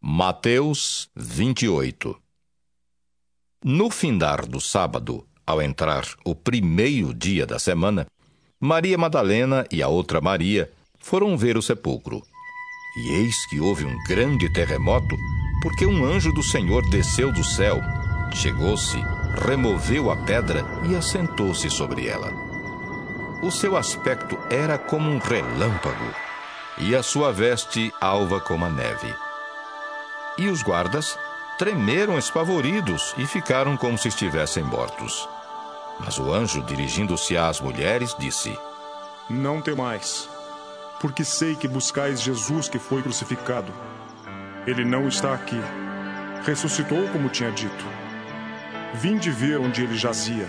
Mateus 28 No findar do sábado, ao entrar o primeiro dia da semana, Maria Madalena e a outra Maria foram ver o sepulcro. E eis que houve um grande terremoto, porque um anjo do Senhor desceu do céu, chegou-se, removeu a pedra e assentou-se sobre ela. O seu aspecto era como um relâmpago, e a sua veste alva como a neve. E os guardas tremeram espavoridos e ficaram como se estivessem mortos. Mas o anjo, dirigindo-se às mulheres, disse: Não temais, porque sei que buscais Jesus que foi crucificado. Ele não está aqui. Ressuscitou como tinha dito. Vinde ver onde ele jazia.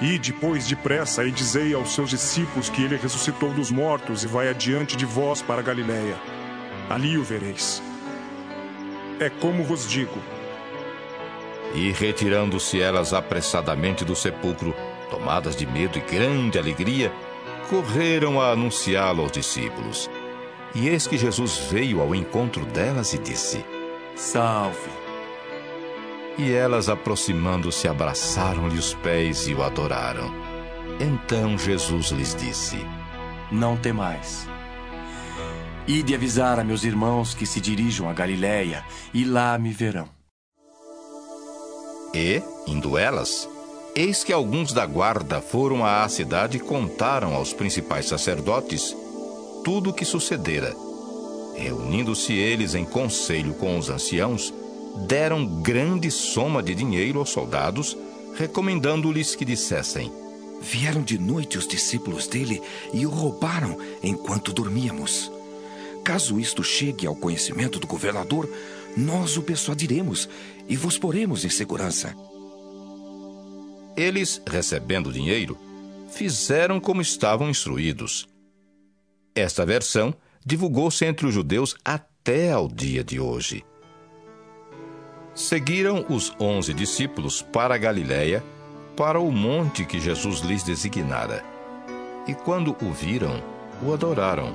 E depois depressa e dizei aos seus discípulos que ele ressuscitou dos mortos e vai adiante de vós para Galiléia. Ali o vereis. É como vos digo. E retirando-se elas apressadamente do sepulcro, tomadas de medo e grande alegria, correram a anunciá-lo aos discípulos. E eis que Jesus veio ao encontro delas e disse: Salve! E elas, aproximando-se, abraçaram-lhe os pés e o adoraram. Então Jesus lhes disse: Não temais. Ide avisar a meus irmãos que se dirijam a Galiléia, e lá me verão. E, indo elas, eis que alguns da guarda foram à cidade e contaram aos principais sacerdotes tudo o que sucedera. Reunindo-se eles em conselho com os anciãos, deram grande soma de dinheiro aos soldados, recomendando-lhes que dissessem: Vieram de noite os discípulos dele e o roubaram enquanto dormíamos. Caso isto chegue ao conhecimento do governador, nós o persuadiremos e vos poremos em segurança. Eles, recebendo o dinheiro, fizeram como estavam instruídos. Esta versão divulgou-se entre os judeus até ao dia de hoje. Seguiram os onze discípulos para a Galiléia, para o monte que Jesus lhes designara. E quando o viram, o adoraram,